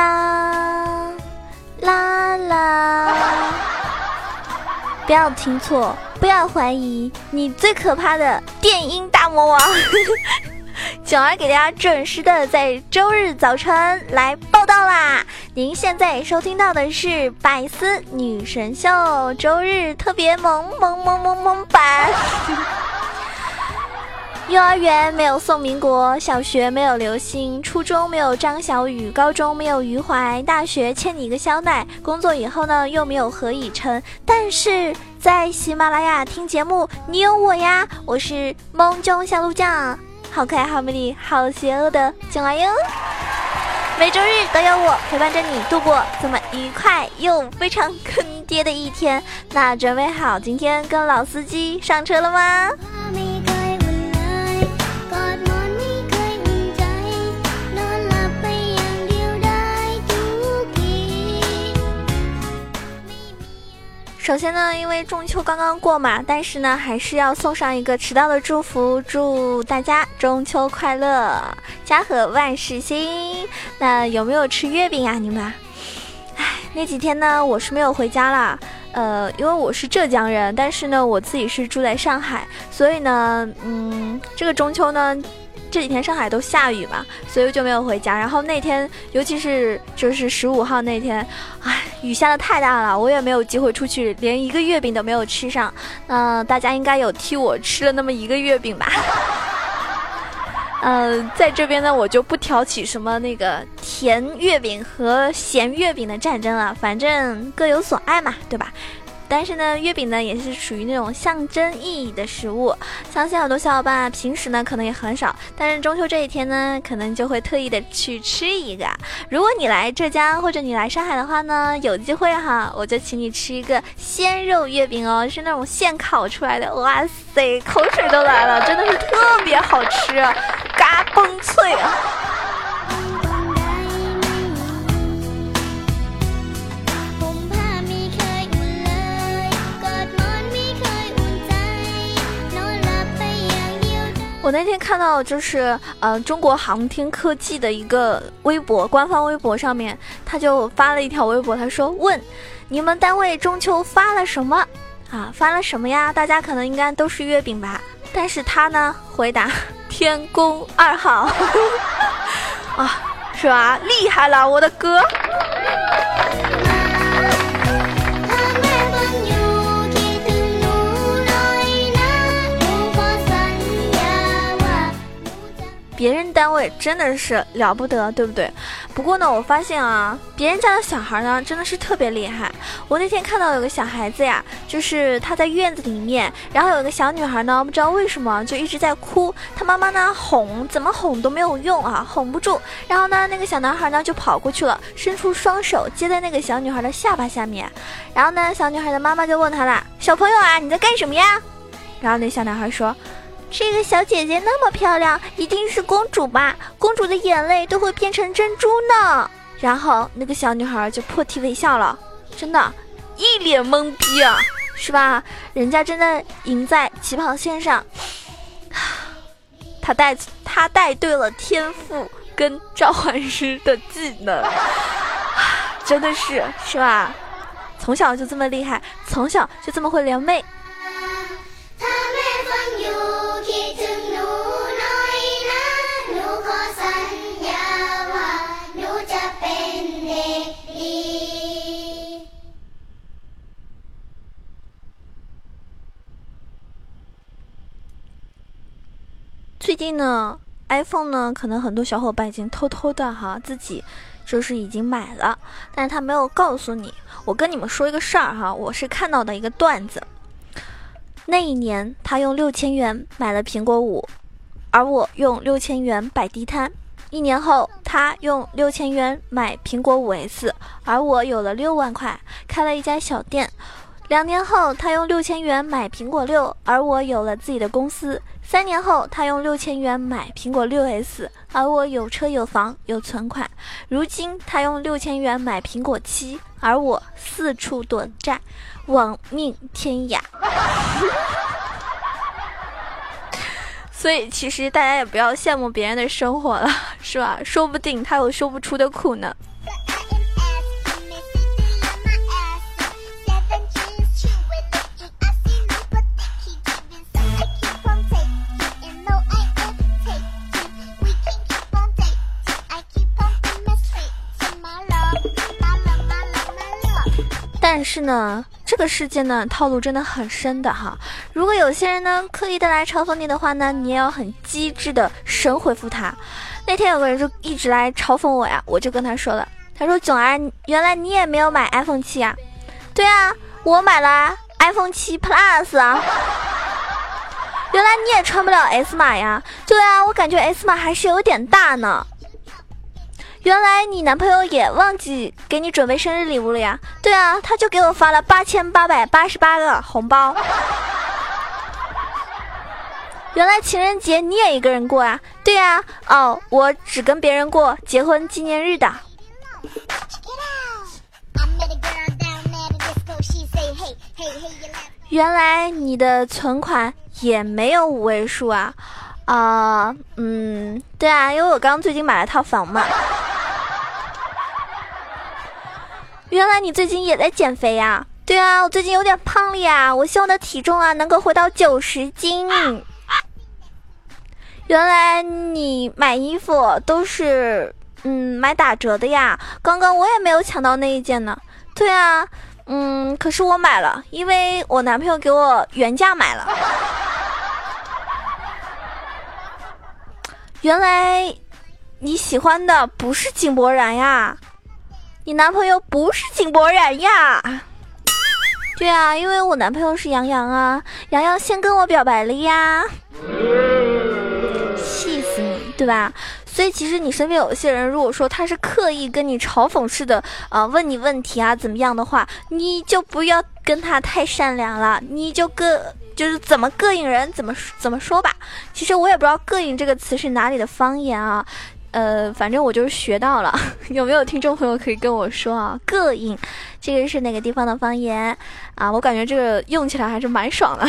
啦啦啦！不要听错，不要怀疑，你最可怕的电音大魔王，九儿给大家准时的在周日早晨来报道啦！您现在收听到的是百思女神秀周日特别萌萌萌萌萌版。幼儿园没有宋民国，小学没有刘星，初中没有张小雨，高中没有余淮，大学欠你一个肖奈，工作以后呢又没有何以琛。但是在喜马拉雅听节目，你有我呀，我是梦中小鹿酱，好可爱、好美丽、好邪恶的进来哟。每周日都有我陪伴着你度过这么愉快又非常坑爹的一天。那准备好今天跟老司机上车了吗？首先呢，因为中秋刚刚过嘛，但是呢，还是要送上一个迟到的祝福，祝大家中秋快乐，家和万事兴。那有没有吃月饼啊？你们？唉，那几天呢，我是没有回家啦。呃，因为我是浙江人，但是呢，我自己是住在上海，所以呢，嗯，这个中秋呢。这几天上海都下雨嘛，所以就没有回家。然后那天，尤其是就是十五号那天，唉，雨下的太大了，我也没有机会出去，连一个月饼都没有吃上。嗯，大家应该有替我吃了那么一个月饼吧？嗯，在这边呢，我就不挑起什么那个甜月饼和咸月饼的战争了，反正各有所爱嘛，对吧？但是呢，月饼呢也是属于那种象征意义的食物，相信很多小伙伴平时呢可能也很少，但是中秋这一天呢，可能就会特意的去吃一个。如果你来浙江或者你来上海的话呢，有机会哈，我就请你吃一个鲜肉月饼哦，是那种现烤出来的，哇塞，口水都来了，真的是特别好吃，嘎嘣脆啊！我那天看到就是呃中国航天科技的一个微博，官方微博上面他就发了一条微博，他说问你们单位中秋发了什么啊？发了什么呀？大家可能应该都是月饼吧？但是他呢回答天宫二号 啊，是吧？厉害了，我的哥！别人单位真的是了不得，对不对？不过呢，我发现啊，别人家的小孩呢，真的是特别厉害。我那天看到有个小孩子呀，就是他在院子里面，然后有个小女孩呢，不知道为什么就一直在哭，他妈妈呢哄，怎么哄都没有用啊，哄不住。然后呢，那个小男孩呢就跑过去了，伸出双手接在那个小女孩的下巴下面。然后呢，小女孩的妈妈就问他啦：“小朋友啊，你在干什么呀？”然后那小男孩说。这个小姐姐那么漂亮，一定是公主吧？公主的眼泪都会变成珍珠呢。然后那个小女孩就破涕为笑了，真的，一脸懵逼啊，是吧？人家真的赢在起跑线上，她带她带对了天赋跟召唤师的技能，真的是是吧？从小就这么厉害，从小就这么会撩妹。最近呢，iPhone 呢，可能很多小伙伴已经偷偷的哈自己就是已经买了，但是他没有告诉你。我跟你们说一个事儿哈，我是看到的一个段子。那一年他用六千元买了苹果五，而我用六千元摆地摊。一年后，他用六千元买苹果五 S，而我有了六万块，开了一家小店。两年后，他用六千元买苹果六，而我有了自己的公司。三年后，他用六千元买苹果六 S，而我有车有房有存款。如今，他用六千元买苹果七，而我四处躲债，亡命天涯。所以，其实大家也不要羡慕别人的生活了，是吧？说不定他有说不出的苦呢。但是呢，这个世界呢，套路真的很深的哈。如果有些人呢，刻意的来嘲讽你的话呢，你也要很机智的神回复他。那天有个人就一直来嘲讽我呀，我就跟他说了，他说：“囧儿，原来你也没有买 iPhone 七啊？”对啊，我买了 iPhone 七 Plus 啊。原来你也穿不了 S 码呀？对啊，我感觉 S 码还是有点大呢。原来你男朋友也忘记给你准备生日礼物了呀？对啊，他就给我发了八千八百八十八个红包。原来情人节你也一个人过啊？对啊，哦，我只跟别人过结婚纪念日的。原来你的存款也没有五位数啊？啊，嗯，对啊，因为我刚最近买了套房嘛。原来你最近也在减肥呀？对啊，我最近有点胖了呀，我希望的体重啊能够回到九十斤。原来你买衣服都是嗯买打折的呀？刚刚我也没有抢到那一件呢。对啊，嗯，可是我买了，因为我男朋友给我原价买了。原来你喜欢的不是井柏然呀？你男朋友不是井柏然呀？对啊，因为我男朋友是杨洋啊，杨洋先跟我表白了呀，气死你，对吧？所以其实你身边有些人，如果说他是刻意跟你嘲讽式的啊问你问题啊怎么样的话，你就不要跟他太善良了，你就跟就是怎么膈应人怎么怎么说吧。其实我也不知道“膈应”这个词是哪里的方言啊。呃，反正我就是学到了，有没有听众朋友可以跟我说啊？膈应，这个是哪个地方的方言啊？我感觉这个用起来还是蛮爽的。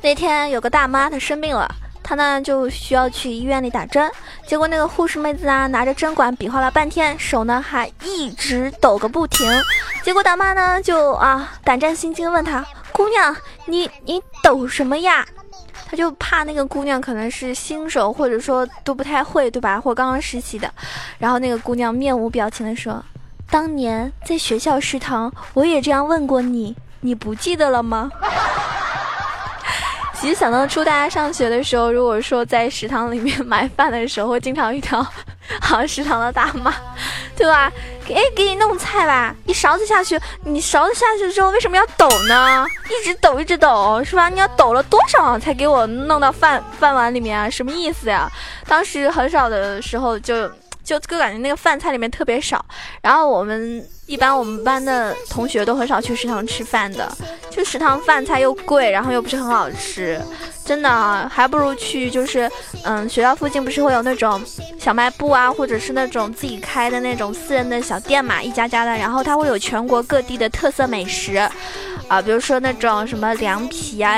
那天有个大妈，她生病了。她呢就需要去医院里打针，结果那个护士妹子啊拿着针管比划了半天，手呢还一直抖个不停。结果大妈呢就啊胆战心惊问她姑娘你你抖什么呀？她就怕那个姑娘可能是新手或者说都不太会对吧？或刚刚实习的。然后那个姑娘面无表情的说：“当年在学校食堂我也这样问过你，你不记得了吗？”其实想当初大家上学的时候，如果说在食堂里面 买饭的时候，会经常遇到，好食堂的大妈，对吧？哎，给你弄菜吧，一勺子下去，你勺子下去之后为什么要抖呢？一直抖，一直抖，是吧？你要抖了多少才给我弄到饭饭碗里面啊？什么意思呀？当时很少的时候就。就就感觉那个饭菜里面特别少，然后我们一般我们班的同学都很少去食堂吃饭的，就食堂饭菜又贵，然后又不是很好吃，真的啊还不如去就是嗯学校附近不是会有那种小卖部啊，或者是那种自己开的那种私人的小店嘛，一家家的，然后它会有全国各地的特色美食。啊，比如说那种什么凉皮啊，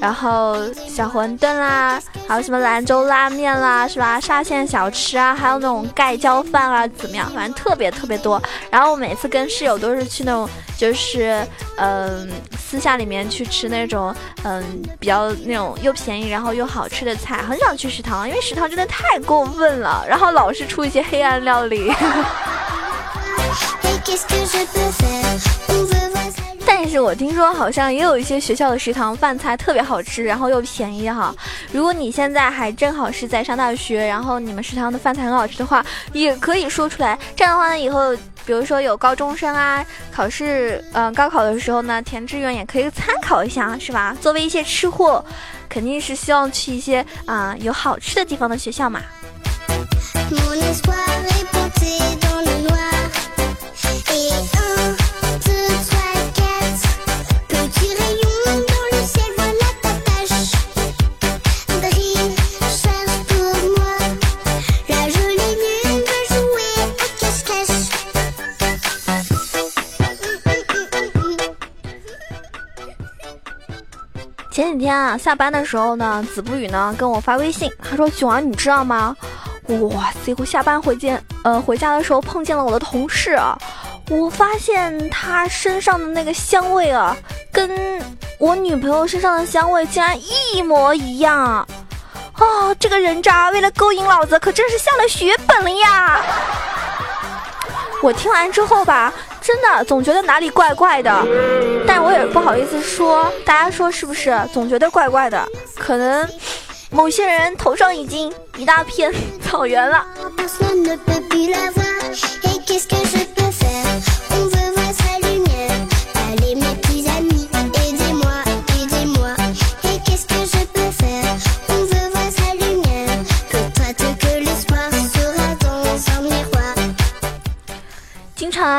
然后小馄饨啦，还有什么兰州拉面啦，是吧？沙县小吃啊，还有那种盖浇饭啊，怎么样？反正特别特别多。然后每次跟室友都是去那种，就是嗯，私下里面去吃那种，嗯，比较那种又便宜然后又好吃的菜，很少去食堂，因为食堂真的太过分了，然后老是出一些黑暗料理。但是我听说好像也有一些学校的食堂饭菜特别好吃，然后又便宜哈。如果你现在还正好是在上大学，然后你们食堂的饭菜很好吃的话，也可以说出来。这样的话呢，以后比如说有高中生啊，考试，嗯，高考的时候呢，填志愿也可以参考一下，是吧？作为一些吃货，肯定是希望去一些啊有好吃的地方的学校嘛。下班的时候呢，子不语呢跟我发微信，他说：“囧儿，你知道吗？哇塞！我下班回见，呃，回家的时候碰见了我的同事啊，我发现他身上的那个香味啊，跟我女朋友身上的香味竟然一模一样啊！这个人渣为了勾引老子，可真是下了血本了呀！”我听完之后吧。真的总觉得哪里怪怪的，但我也不好意思说，大家说是不是？总觉得怪怪的，可能某些人头上已经一大片草原了。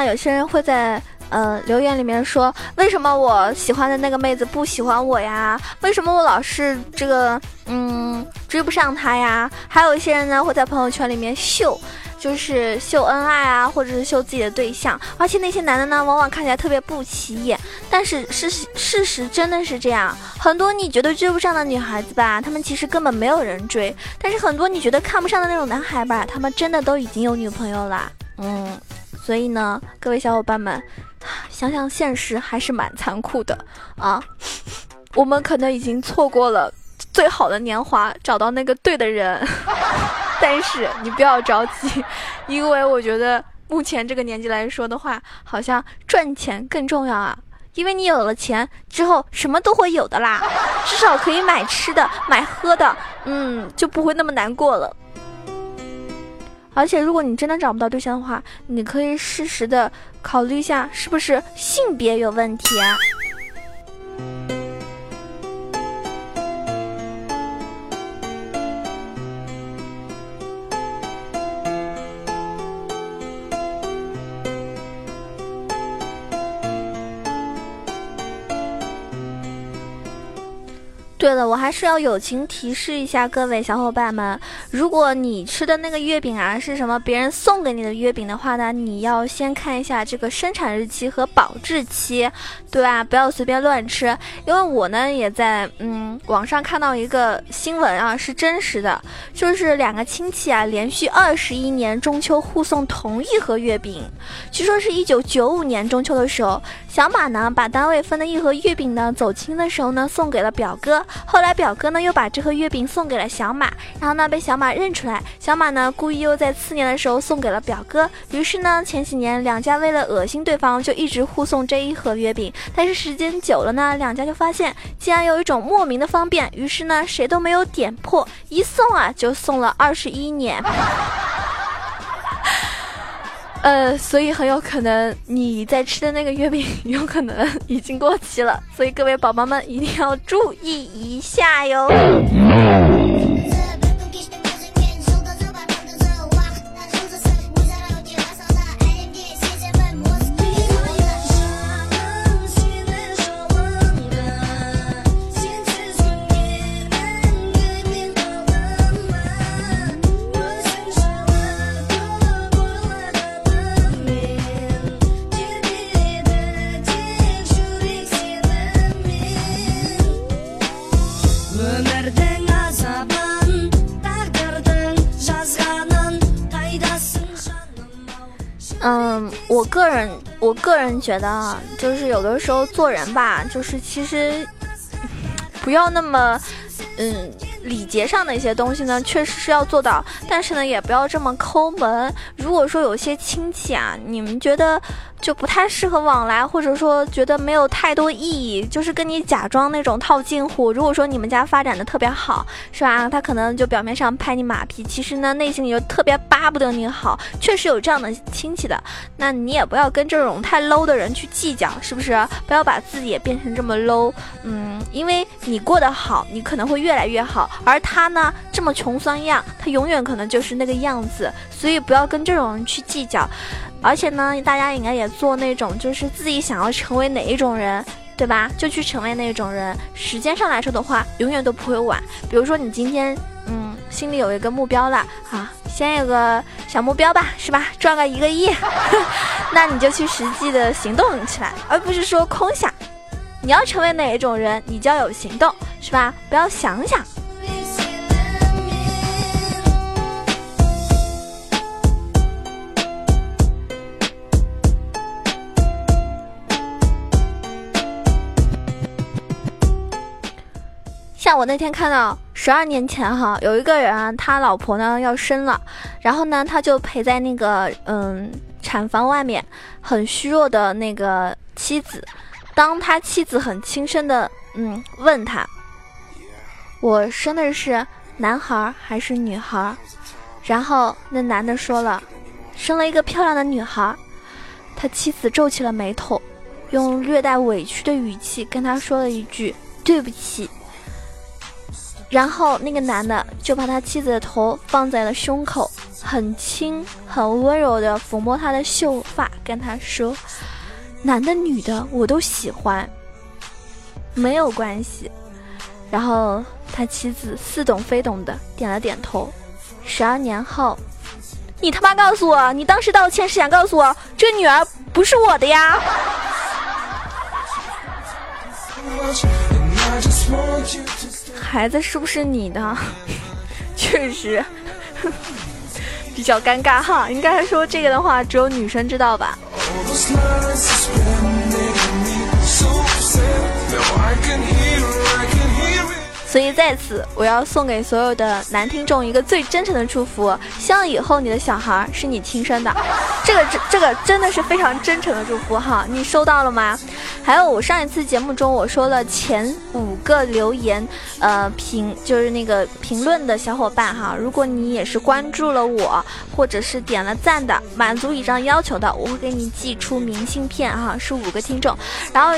有些人会在呃留言里面说，为什么我喜欢的那个妹子不喜欢我呀？为什么我老是这个嗯追不上她呀？还有一些人呢会在朋友圈里面秀，就是秀恩爱啊，或者是秀自己的对象，而且那些男的呢，往往看起来特别不起眼。但是事实事实真的是这样，很多你觉得追不上的女孩子吧，他们其实根本没有人追；但是很多你觉得看不上的那种男孩吧，他们真的都已经有女朋友了。嗯。所以呢，各位小伙伴们，想想现实还是蛮残酷的啊！我们可能已经错过了最好的年华，找到那个对的人。但是你不要着急，因为我觉得目前这个年纪来说的话，好像赚钱更重要啊！因为你有了钱之后，什么都会有的啦，至少可以买吃的、买喝的，嗯，就不会那么难过了。而且，如果你真的找不到对象的话，你可以适时的考虑一下，是不是性别有问题啊？我还是要友情提示一下各位小伙伴们，如果你吃的那个月饼啊是什么别人送给你的月饼的话呢，你要先看一下这个生产日期和保质期，对吧？不要随便乱吃。因为我呢也在嗯网上看到一个新闻啊，是真实的，就是两个亲戚啊连续二十一年中秋互送同一盒月饼，据说是一九九五年中秋的时候，小马呢把单位分的一盒月饼呢走亲的时候呢送给了表哥。后来表哥呢又把这盒月饼送给了小马，然后呢被小马认出来，小马呢故意又在次年的时候送给了表哥，于是呢前几年两家为了恶心对方就一直互送这一盒月饼，但是时间久了呢两家就发现竟然有一种莫名的方便，于是呢谁都没有点破，一送啊就送了二十一年。呃，所以很有可能你在吃的那个月饼 有可能已经过期了，所以各位宝宝们一定要注意一下哟。觉得，就是有的时候做人吧，就是其实不要那么，嗯，礼节上的一些东西呢，确实是要做到，但是呢，也不要这么抠门。如果说有些亲戚啊，你们觉得就不太适合往来，或者说觉得没有太多意义，就是跟你假装那种套近乎。如果说你们家发展的特别好，是吧？他可能就表面上拍你马屁，其实呢，内心里就特别巴不得你好。确实有这样的亲戚的，那你也不要跟这种太 low 的人去计较，是不是？不要把自己也变成这么 low。嗯，因为你过得好，你可能会越来越好。而他呢，这么穷酸样，他永远可能就是那个样子，所以不要跟这种人去计较。而且呢，大家应该也做那种，就是自己想要成为哪一种人，对吧？就去成为那种人。时间上来说的话，永远都不会晚。比如说你今天，嗯，心里有一个目标了啊，先有个小目标吧，是吧？赚个一个亿，那你就去实际的行动起来，而不是说空想。你要成为哪一种人，你就要有行动，是吧？不要想想。我那天看到，十二年前哈，有一个人，他老婆呢要生了，然后呢，他就陪在那个嗯产房外面，很虚弱的那个妻子。当他妻子很轻声的嗯问他：“我生的是男孩还是女孩？”然后那男的说了：“生了一个漂亮的女孩。”他妻子皱起了眉头，用略带委屈的语气跟他说了一句：“对不起。”然后那个男的就把他妻子的头放在了胸口，很轻很温柔的抚摸她的秀发，跟他说。男的女的我都喜欢，没有关系。然后他妻子似懂非懂的点了点头。十二年后，你他妈告诉我，你当时道歉是想告诉我这女儿不是我的呀？孩子是不是你的？确实比较尴尬哈。应该说这个的话，只有女生知道吧。所以在此，我要送给所有的男听众一个最真诚的祝福，希望以后你的小孩是你亲生的。这个这这个真的是非常真诚的祝福哈，你收到了吗？还有我上一次节目中我说了前五个留言，呃评就是那个评论的小伙伴哈，如果你也是关注了我或者是点了赞的，满足以上要求的，我会给你寄出明信片哈，是五个听众，然后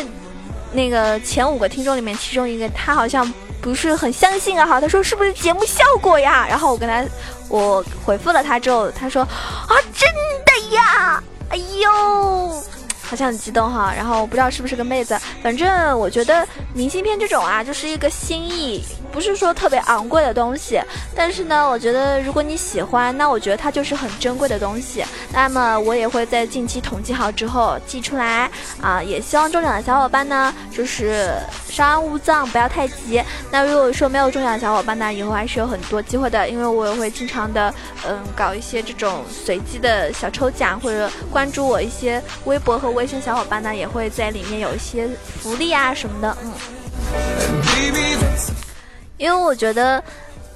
那个前五个听众里面，其中一个他好像。不是很相信啊哈，他说是不是节目效果呀？然后我跟他，我回复了他之后，他说啊真的呀，哎呦。好像很激动哈，然后我不知道是不是个妹子，反正我觉得明信片这种啊，就是一个心意，不是说特别昂贵的东西。但是呢，我觉得如果你喜欢，那我觉得它就是很珍贵的东西。那么我也会在近期统计好之后寄出来啊，也希望中奖的小伙伴呢，就是稍安勿躁，不要太急。那如果说没有中奖的小伙伴呢，以后还是有很多机会的，因为我也会经常的嗯搞一些这种随机的小抽奖，或者关注我一些微博和微。信小伙伴呢也会在里面有一些福利啊什么的，嗯，因为我觉得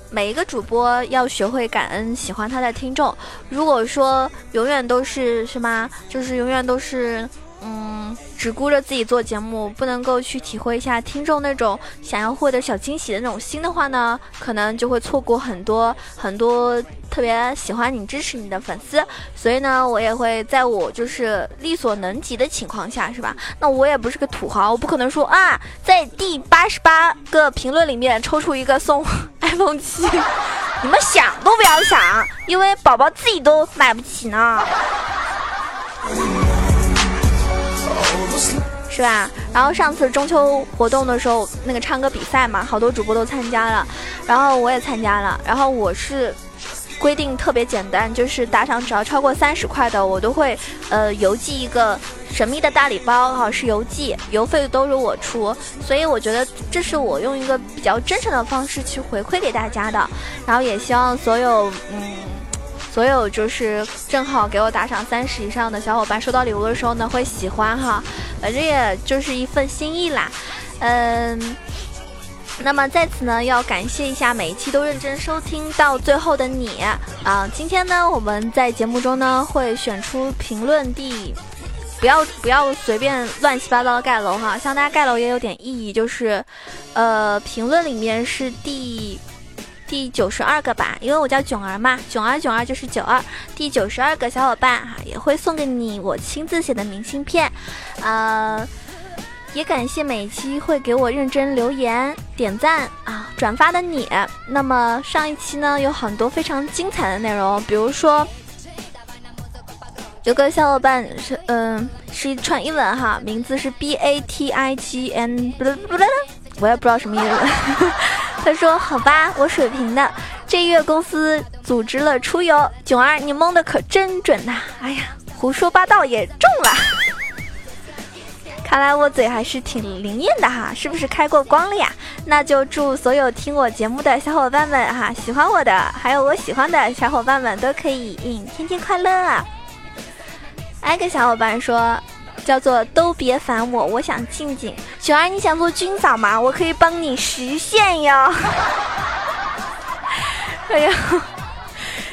每一个主播要学会感恩喜欢他的听众。如果说永远都是什么，就是永远都是。嗯，只顾着自己做节目，不能够去体会一下听众那种想要获得小惊喜的那种心的话呢，可能就会错过很多很多特别喜欢你、支持你的粉丝。所以呢，我也会在我就是力所能及的情况下，是吧？那我也不是个土豪，我不可能说啊，在第八十八个评论里面抽出一个送 iPhone 七，你们想都不要想，因为宝宝自己都买不起呢。是吧？然后上次中秋活动的时候，那个唱歌比赛嘛，好多主播都参加了，然后我也参加了。然后我是规定特别简单，就是打赏只要超过三十块的，我都会呃邮寄一个神秘的大礼包哈，是邮寄，邮费都是我出。所以我觉得这是我用一个比较真诚的方式去回馈给大家的。然后也希望所有嗯。所有就是正好给我打赏三十以上的小伙伴，收到礼物的时候呢，会喜欢哈，反正也就是一份心意啦。嗯，那么在此呢，要感谢一下每一期都认真收听到最后的你啊！今天呢，我们在节目中呢会选出评论第，不要不要随便乱七八糟的盖楼哈，像大家盖楼也有点意义，就是，呃，评论里面是第第九十二个吧，因为我叫囧儿嘛，囧儿囧儿就是九二，第九十二个小伙伴哈也会送给你我亲自写的明信片，呃。也感谢每一期会给我认真留言、点赞啊、转发的你。那么上一期呢，有很多非常精彩的内容，比如说有个小伙伴是嗯是一串英文哈，名字是 B A T I G N，我也不知道什么意思。他说好吧，我水平的，这月公司组织了出游，囧儿你蒙的可真准呐！哎呀，胡说八道也中了。看来我嘴还是挺灵验的哈，是不是开过光了呀？那就祝所有听我节目的小伙伴们哈，喜欢我的，还有我喜欢的小伙伴们都可以天天快乐！挨个小伙伴说，叫做都别烦我，我想静静。九儿，你想做军嫂吗？我可以帮你实现哟。哎呀，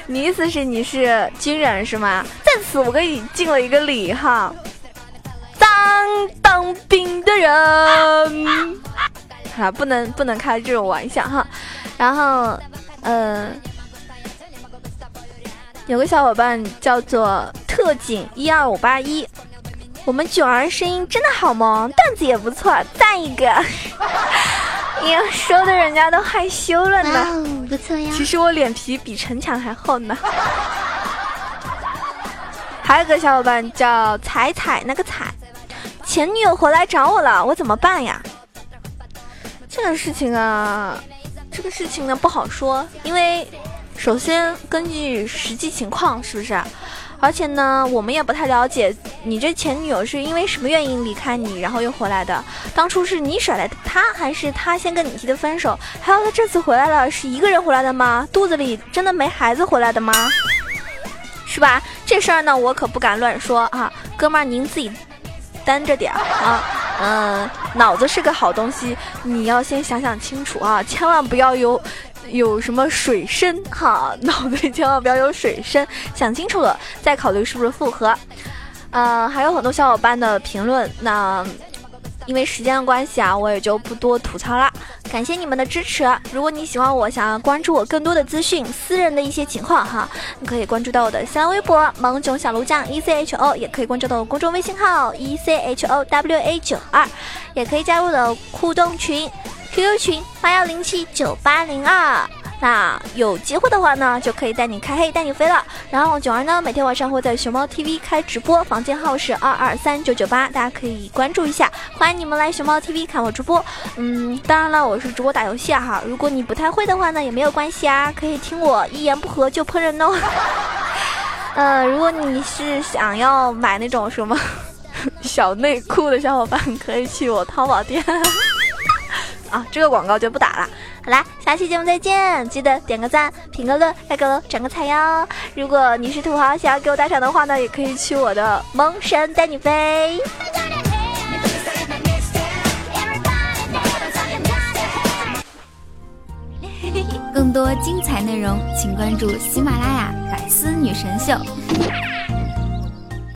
你意思是你是军人是吗？在此我给你敬了一个礼哈。当当兵的人，啊，不能不能开这种玩笑哈。然后，嗯，有个小伙伴叫做特警一二五八一，我们囧儿声音真的好萌，段子也不错，赞一个。哎呀，说的人家都害羞了呢。不错呀。其实我脸皮比城墙还厚呢。还有个小伙伴叫彩彩，那个彩。前女友回来找我了，我怎么办呀？这个事情啊，这个事情呢不好说，因为首先根据实际情况是不是？而且呢，我们也不太了解你这前女友是因为什么原因离开你，然后又回来的。当初是你甩了他，还是他先跟你提的分手？还有他这次回来了，是一个人回来的吗？肚子里真的没孩子回来的吗？是吧？这事儿呢，我可不敢乱说啊，哥们儿您自己。担着点儿啊，嗯，脑子是个好东西，你要先想想清楚啊，千万不要有有什么水深哈，脑子里千万不要有水深，想清楚了再考虑是不是复合。呃，还有很多小伙伴的评论，那。因为时间的关系啊，我也就不多吐槽了。感谢你们的支持。如果你喜欢我，想要关注我更多的资讯、私人的一些情况哈，你可以关注到我的新浪微博“萌囧小炉酱 E C H O”，也可以关注到我公众微信号 “E C H O W A 九二”，也可以加入我的互动群 QQ 群八幺零七九八零二。那有机会的话呢，就可以带你开黑，带你飞了。然后囧儿呢，每天晚上会在熊猫 TV 开直播，房间号是二二三九九八，大家可以关注一下。欢迎你们来熊猫 TV 看我直播。嗯，当然了，我是直播打游戏啊哈。如果你不太会的话呢，也没有关系啊，可以听我一言不合就喷人哦。呃，如果你是想要买那种什么 小内裤的小伙伴，可以去我淘宝店。啊，这个广告就不打了。好啦，下期节目再见！记得点个赞、评个论、来个转个彩哟。如果你是土豪，想要给我打赏的话呢，也可以去我的萌神带你飞。更多精彩内容，请关注喜马拉雅《百思女神秀》。